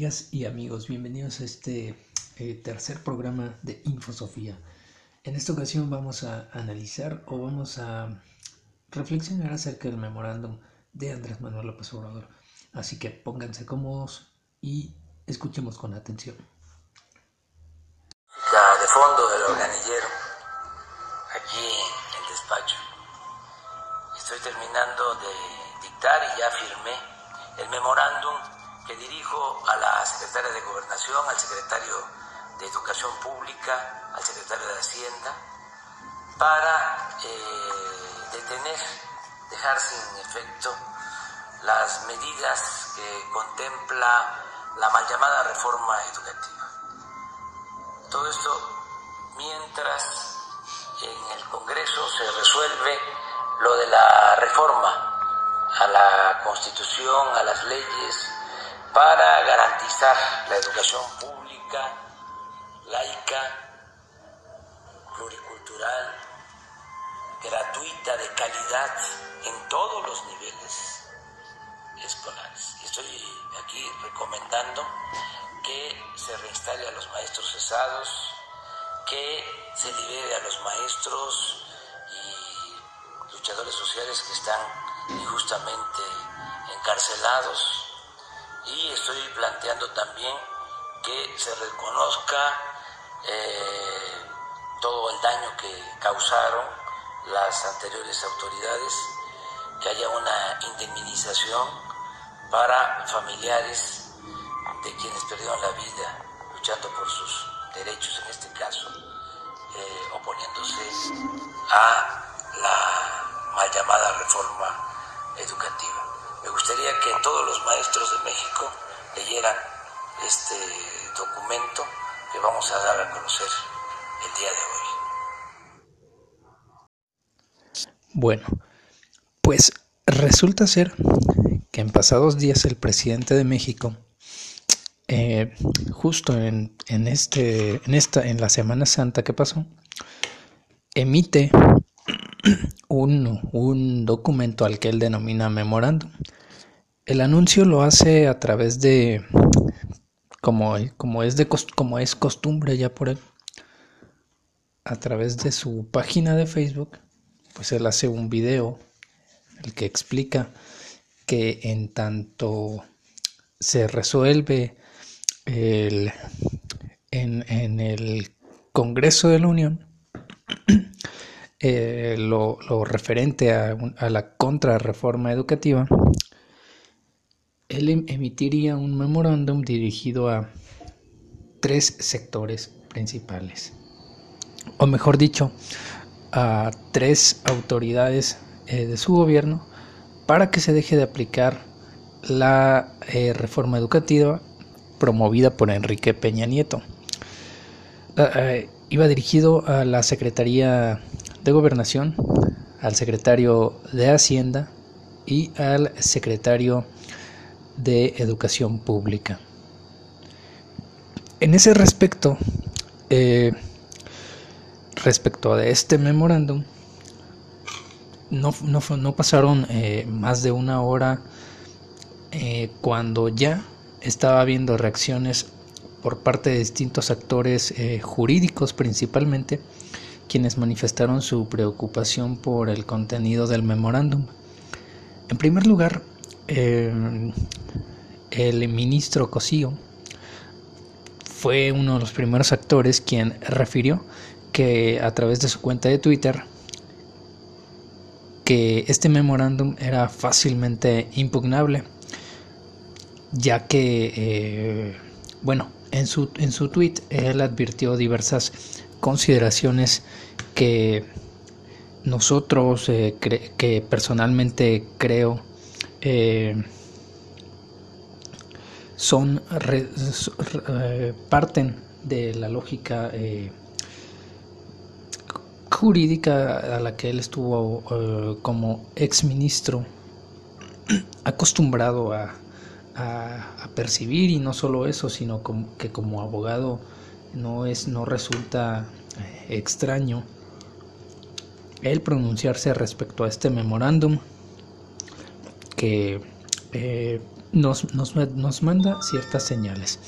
amigas y amigos? Bienvenidos a este eh, tercer programa de Infosofía. En esta ocasión vamos a analizar o vamos a reflexionar acerca del memorándum de Andrés Manuel López Obrador. Así que pónganse cómodos y escuchemos con atención. La de fondo del organillero, aquí en el despacho. Estoy terminando de dictar y ya firmé el memorándum que dirijo a la secretaria de Gobernación, al secretario de Educación Pública, al secretario de Hacienda, para eh, detener, dejar sin efecto las medidas que contempla la mal llamada reforma educativa. Todo esto mientras en el Congreso se resuelve lo de la reforma a la Constitución, a las leyes, para garantizar la educación pública, laica, pluricultural, gratuita, de calidad en todos los niveles escolares. Estoy aquí recomendando que se reinstale a los maestros cesados, que se libere a los maestros y luchadores sociales que están injustamente encarcelados y estoy planteando también que se reconozca eh, todo el daño que causaron las anteriores autoridades, que haya una indemnización para familiares de quienes perdieron la vida luchando por sus derechos, en este caso, eh, oponiéndose a la mal llamada reforma educativa. Me gustaría que todos los maestros de México leyeran este documento que vamos a dar a conocer el día de hoy. Bueno, pues resulta ser que en pasados días el presidente de México, eh, justo en, en, este, en, esta, en la Semana Santa que pasó, emite un, un documento al que él denomina memorándum. El anuncio lo hace a través de, como, como, es de, como es costumbre ya por él, a través de su página de Facebook, pues él hace un video el que explica que en tanto se resuelve el, en, en el Congreso de la Unión, eh, lo, referente a, la contrarreforma educativa, él em, emitiría un memorándum dirigido a tres sectores principales, o mejor dicho, a tres autoridades eh, de su gobierno para que se deje de aplicar la eh, reforma educativa promovida por Enrique Peña Nieto. iba dirigido a la Secretaría de Gobernación, al secretario de Hacienda y al secretario de Educación Pública. En ese respecto, eh, respecto a este memorándum, no, no, pasaron eh, más de una hora eh, cuando ya estaba habiendo reacciones por parte de distintos actores jurídicos principalmente, quienes manifestaron su preocupación por el contenido del memorándum. En primer lugar, eh, el ministro Cosío fue uno de los primeros actores quien refirió que a través de su cuenta de Twitter que este memorándum era fácilmente impugnable ya que eh, bueno en su en su tweet él advirtió diversas consideraciones que nosotros, eh, que personalmente creo, eh, son eh, parten de la lógica jurídica a la que él estuvo como ex ministro acostumbrado a, a, percibir y no solo eso sino que como abogado no es no resulta eh, extraño el pronunciarse respecto a este memorándum que eh, nos, nos, nos manda ciertas señales.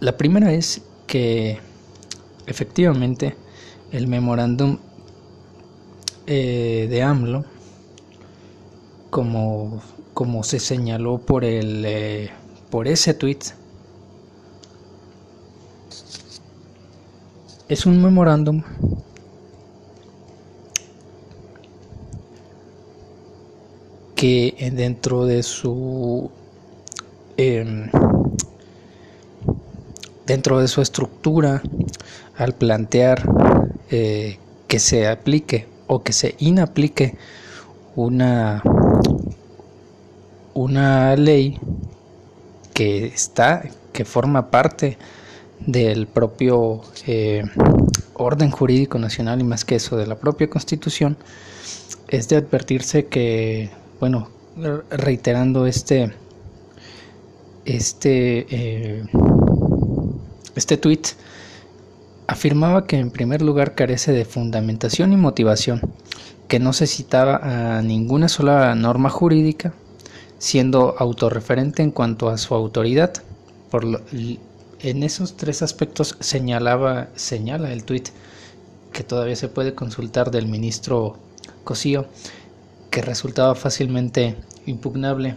La primera es que efectivamente el memorándum eh, de AMLO, como, como se señaló por, el, por ese tweet, es un memorándum. Que dentro de su em, dentro de su estructura al plantear eh, que se aplique o que se inaplique una una ley que está que forma parte del propio eh, orden jurídico nacional y más que eso de la propia constitución es de advertirse que bueno, reiterando este, este, eh, este tweet, afirmaba que en primer lugar carece de fundamentación y motivación, que no se citaba a ninguna sola norma jurídica, siendo autorreferente en cuanto a su autoridad. Por en esos tres aspectos señalaba, señala el tuit que todavía se puede consultar del ministro Cosío, que resultaba fácilmente impugnable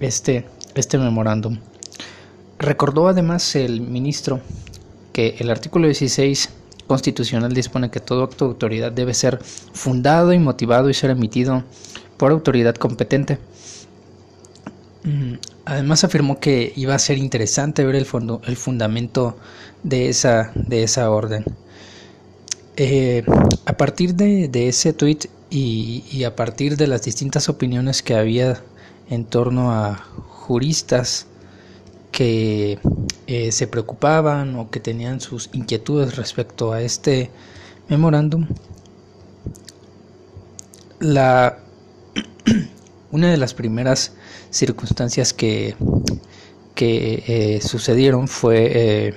este, este memorándum. Recordó además el ministro que el artículo 16 constitucional dispone que todo acto de autoridad debe ser fundado y motivado y ser emitido por autoridad competente. Además afirmó que iba a ser interesante ver el, fondo, el fundamento de esa, de esa orden. Eh, a partir de, de ese tuit y, a partir de las distintas opiniones que había en torno a juristas que eh, se preocupaban o que tenían sus inquietudes respecto a este memorándum, la una de las primeras circunstancias que, que eh, sucedieron fue eh,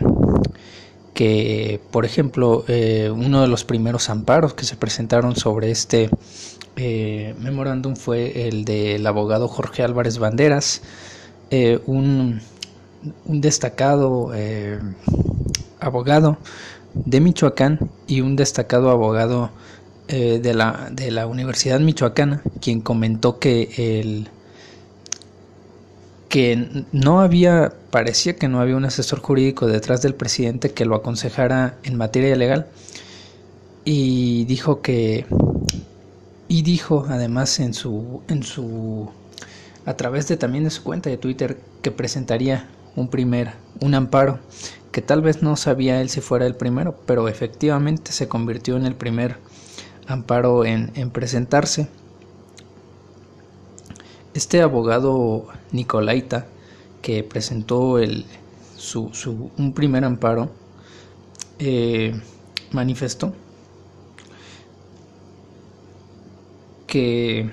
que, por ejemplo, eh, uno de los primeros amparos que se presentaron sobre este memorándum fue el del abogado Jorge Álvarez Banderas, eh, un, destacado abogado de Michoacán y un destacado abogado de, la, de la Universidad Michoacana, quien comentó que el que no había, parecía que no había un asesor jurídico detrás del presidente que lo aconsejara en materia legal. Y dijo que y dijo además en su en su a través de también de su cuenta de Twitter que presentaría un primer un amparo que tal vez no sabía él si fuera el primero pero efectivamente se convirtió en el primer amparo en, en presentarse. Este abogado Nicolaita, que presentó su, un primer amparo, eh, manifestó que,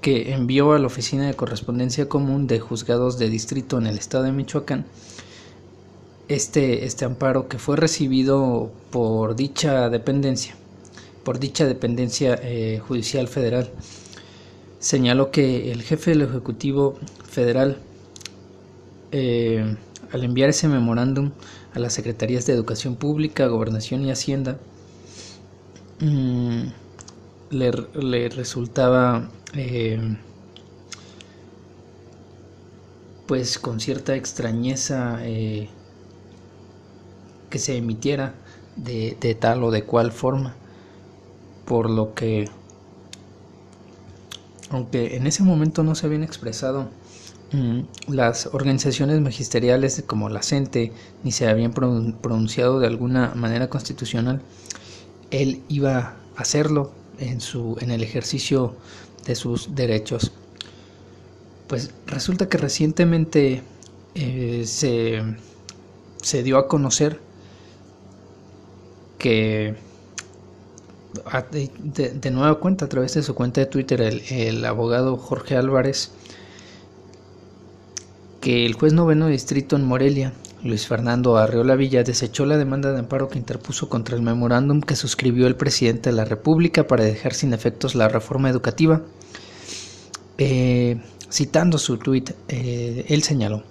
que envió a la Oficina de Correspondencia Común de Juzgados de Distrito en el estado de Michoacán este, este amparo que fue recibido por dicha dependencia, por dicha dependencia eh, judicial federal. Señaló que el jefe del Ejecutivo Federal, eh, al enviar ese memorándum a las Secretarías de Educación Pública, Gobernación y Hacienda, mm, le, resultaba eh, pues con cierta extrañeza que se emitiera de tal o de cual forma, por lo que aunque en ese momento no se habían expresado mm, las organizaciones magisteriales como la CENTE ni se habían pronunciado de alguna manera constitucional, él iba a hacerlo en, su, en el ejercicio de sus derechos. Pues resulta que recientemente eh, se, se dio a conocer que de, nueva cuenta, a través de su cuenta de Twitter, el, abogado Jorge Álvarez, que el juez noveno distrito en Morelia, Luis Fernando Arreola Villa, desechó la demanda de amparo que interpuso contra el memorándum que suscribió el presidente de la República para dejar sin efectos la reforma educativa. Eh, citando su tuit, eh, él señaló,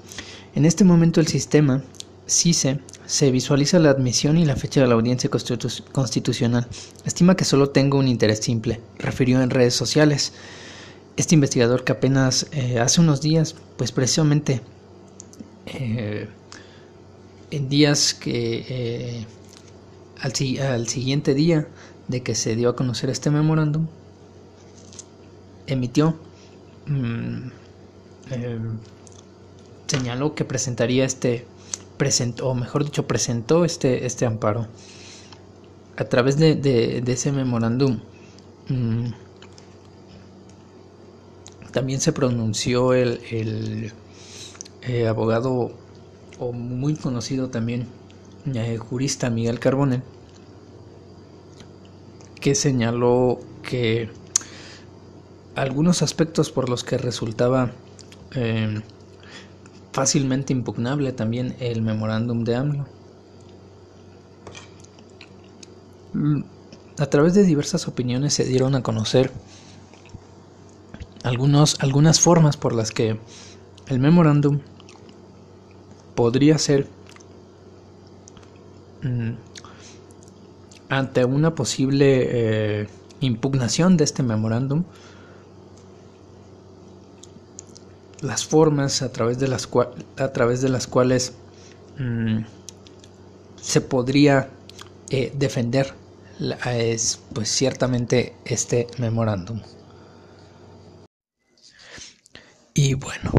en este momento el sistema CICE se visualiza la admisión y la fecha de la audiencia constitucional. Estima que solo tengo un interés simple, refirió en redes sociales. Este investigador que apenas eh, hace unos días, pues precisamente eh, en días que eh, al, siguiente día de que se dio a conocer este memorándum, emitió, mm, señaló que presentaría este presentó, o mejor dicho, presentó este, este amparo. A través de, ese memorándum mm, también se pronunció el, eh, abogado o muy conocido también eh, jurista Miguel Carbonell que señaló que algunos aspectos por los que resultaba eh, fácilmente impugnable también el memorándum de AMLO. Mm, a través de diversas opiniones se dieron a conocer algunos, algunas formas por las que el memorándum podría ser mm, ante una posible eh, impugnación de este memorándum las formas a través de las, a través de las cuales mm, se podría eh, defender es, pues ciertamente este memorándum. Y bueno,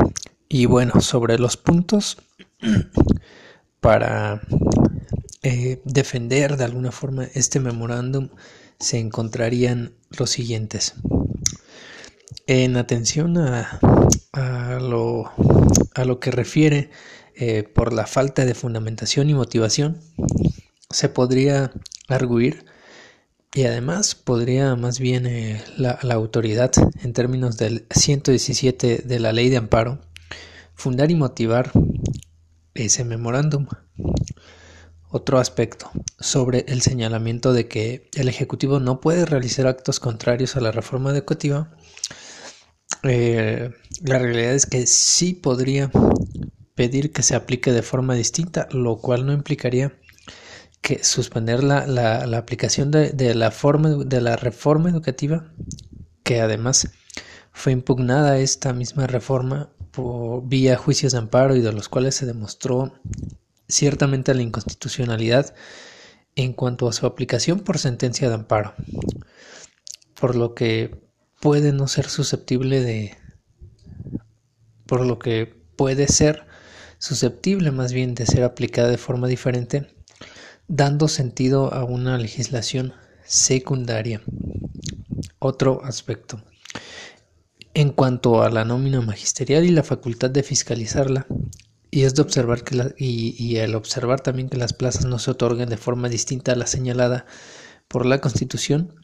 y bueno, sobre los puntos para eh, defender de alguna forma este memorándum se encontrarían los siguientes. En atención a, a, lo, a lo, que refiere eh, por la falta de fundamentación y motivación, se podría arguir y además podría más bien eh, la, la, autoridad en términos del 117 de la ley de amparo fundar y motivar ese memorándum. Otro aspecto sobre el señalamiento de que el Ejecutivo no puede realizar actos contrarios a la reforma educativa eh, la realidad es que sí podría pedir que se aplique de forma distinta, lo cual no implicaría que suspender la, la, aplicación de, la forma, de la reforma educativa, que además fue impugnada esta misma reforma por vía juicios de amparo y de los cuales se demostró ciertamente la inconstitucionalidad en cuanto a su aplicación por sentencia de amparo, por lo que puede no ser susceptible de, por lo que puede ser susceptible más bien de ser aplicada de forma diferente, dando sentido a una legislación secundaria. Otro aspecto. En cuanto a la nómina magisterial y la facultad de fiscalizarla, y es de observar que y, y el observar también que las plazas no se otorguen de forma distinta a la señalada por la Constitución,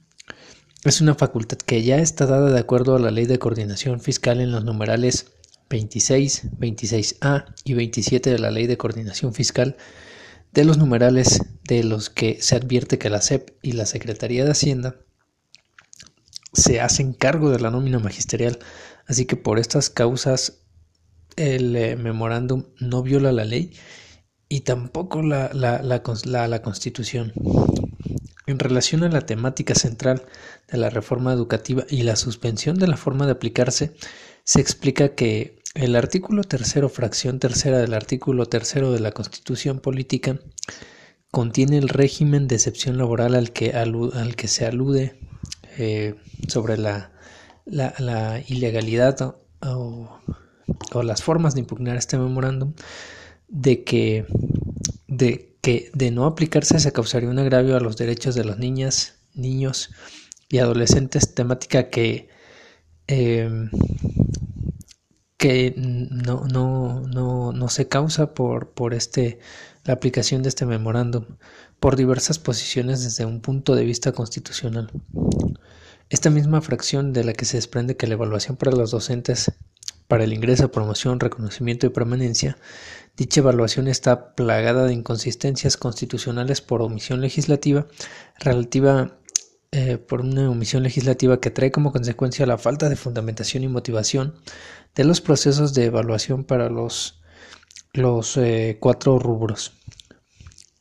es una facultad que ya está dada de acuerdo a la Ley de Coordinación Fiscal en los numerales 26, 26A y 27 de la Ley de Coordinación Fiscal, de los numerales de los que se advierte que la SEP y la Secretaría de Hacienda se hacen cargo de la nómina magisterial, así que por estas causas el eh, memorándum no viola la ley y tampoco la, la, la Constitución. En relación a la temática central de la reforma educativa y la suspensión de la forma de aplicarse, se explica que el artículo tercero, fracción tercera del artículo tercero de la Constitución Política, contiene el régimen de excepción laboral al que, se alude eh, sobre la, ilegalidad o, o, las formas de impugnar este memorándum, de que, de que de no aplicarse se causaría un agravio a los derechos de las niñas, niños y adolescentes, temática que, em, que no, no, no, no, se causa por, por este, la aplicación de este memorándum por diversas posiciones desde un punto de vista constitucional. Esta misma fracción de la que se desprende que la evaluación para los docentes para el ingreso, promoción, reconocimiento y permanencia Dicha evaluación está plagada de inconsistencias constitucionales por omisión legislativa relativa eh, por una omisión legislativa que trae como consecuencia la falta de fundamentación y motivación de los procesos de evaluación para los, los eh, cuatro rubros.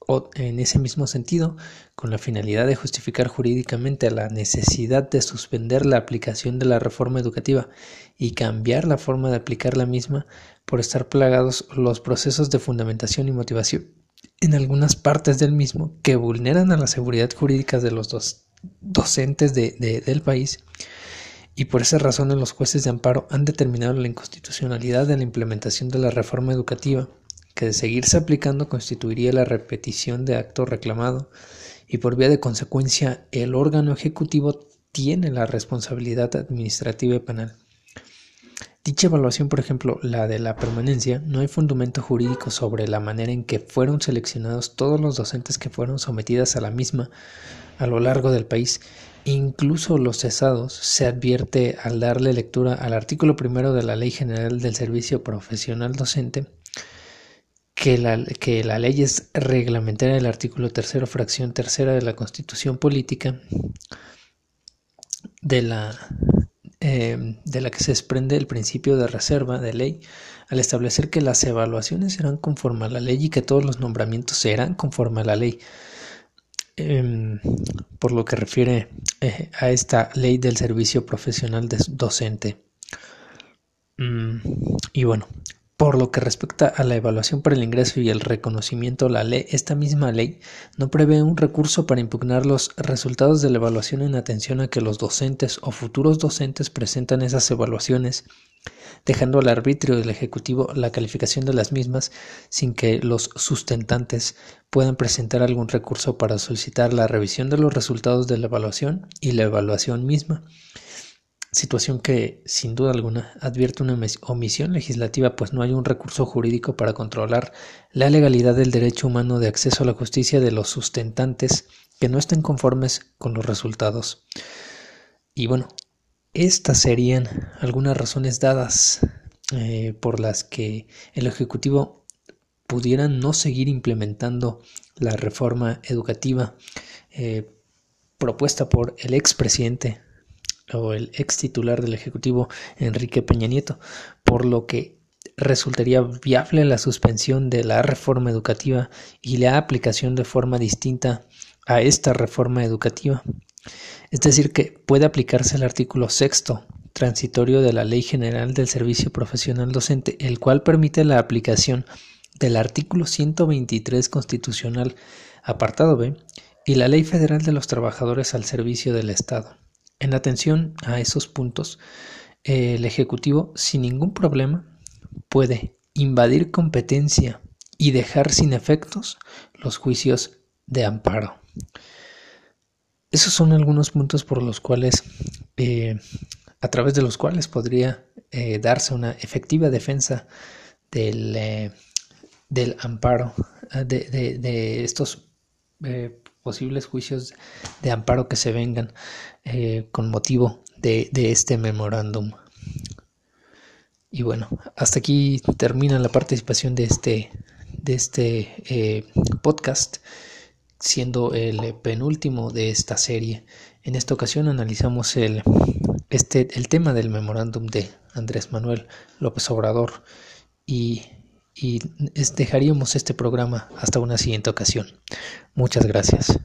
O, en ese mismo sentido, con la finalidad de justificar jurídicamente la necesidad de suspender la aplicación de la reforma educativa y cambiar la forma de aplicar la misma por estar plagados los procesos de fundamentación y motivación en algunas partes del mismo que vulneran a la seguridad jurídica de los dos docentes de, del país y por esa razón los jueces de amparo han determinado la inconstitucionalidad de la implementación de la reforma educativa, que de seguirse aplicando constituiría la repetición de acto reclamado y por vía de consecuencia el órgano ejecutivo tiene la responsabilidad administrativa y penal. Dicha evaluación, por ejemplo, la de la permanencia, no hay fundamento jurídico sobre la manera en que fueron seleccionados todos los docentes que fueron sometidas a la misma a lo largo del país, incluso los cesados, se advierte al darle lectura al artículo primero de la Ley General del Servicio Profesional Docente que la, que la ley es reglamentaria del artículo tercero, fracción tercera de la Constitución Política de la Em, de la que se desprende el principio de reserva de ley al establecer que las evaluaciones serán conforme a la ley y que todos los nombramientos serán conforme a la ley. Em, por lo que refiere eh, a esta ley del servicio profesional docente. Mm, y bueno, por lo que respecta a la evaluación para el ingreso y el reconocimiento, la ley, esta misma ley no prevé un recurso para impugnar los resultados de la evaluación en atención a que los docentes o futuros docentes presentan esas evaluaciones, dejando al arbitrio del Ejecutivo la calificación de las mismas sin que los sustentantes puedan presentar algún recurso para solicitar la revisión de los resultados de la evaluación y la evaluación misma situación que sin duda alguna advierte una omisión legislativa pues no hay un recurso jurídico para controlar la legalidad del derecho humano de acceso a la justicia de los sustentantes que no estén conformes con los resultados. Y bueno, estas serían algunas razones dadas eh, por las que el Ejecutivo pudiera no seguir implementando la reforma educativa eh, propuesta por el expresidente o el ex titular del Ejecutivo Enrique Peña Nieto, por lo que resultaría viable la suspensión de la reforma educativa y la aplicación de forma distinta a esta reforma educativa. Es decir, que puede aplicarse el artículo sexto transitorio de la Ley General del Servicio Profesional Docente, el cual permite la aplicación del artículo 123 constitucional, apartado B, y la Ley Federal de los Trabajadores al Servicio del Estado. En atención a esos puntos, el Ejecutivo sin ningún problema puede invadir competencia y dejar sin efectos los juicios de amparo. Esos son algunos puntos por los cuales, eh, a través de los cuales podría eh, darse una efectiva defensa del, eh, del amparo de, de estos posibles juicios de amparo que se vengan eh, con motivo de, este memorándum. Y bueno, hasta aquí termina la participación de este, de este eh, podcast, siendo el penúltimo de esta serie. En esta ocasión analizamos el, este, el tema del memorándum de Andrés Manuel López Obrador y y dejaríamos este programa hasta una siguiente ocasión. Muchas gracias.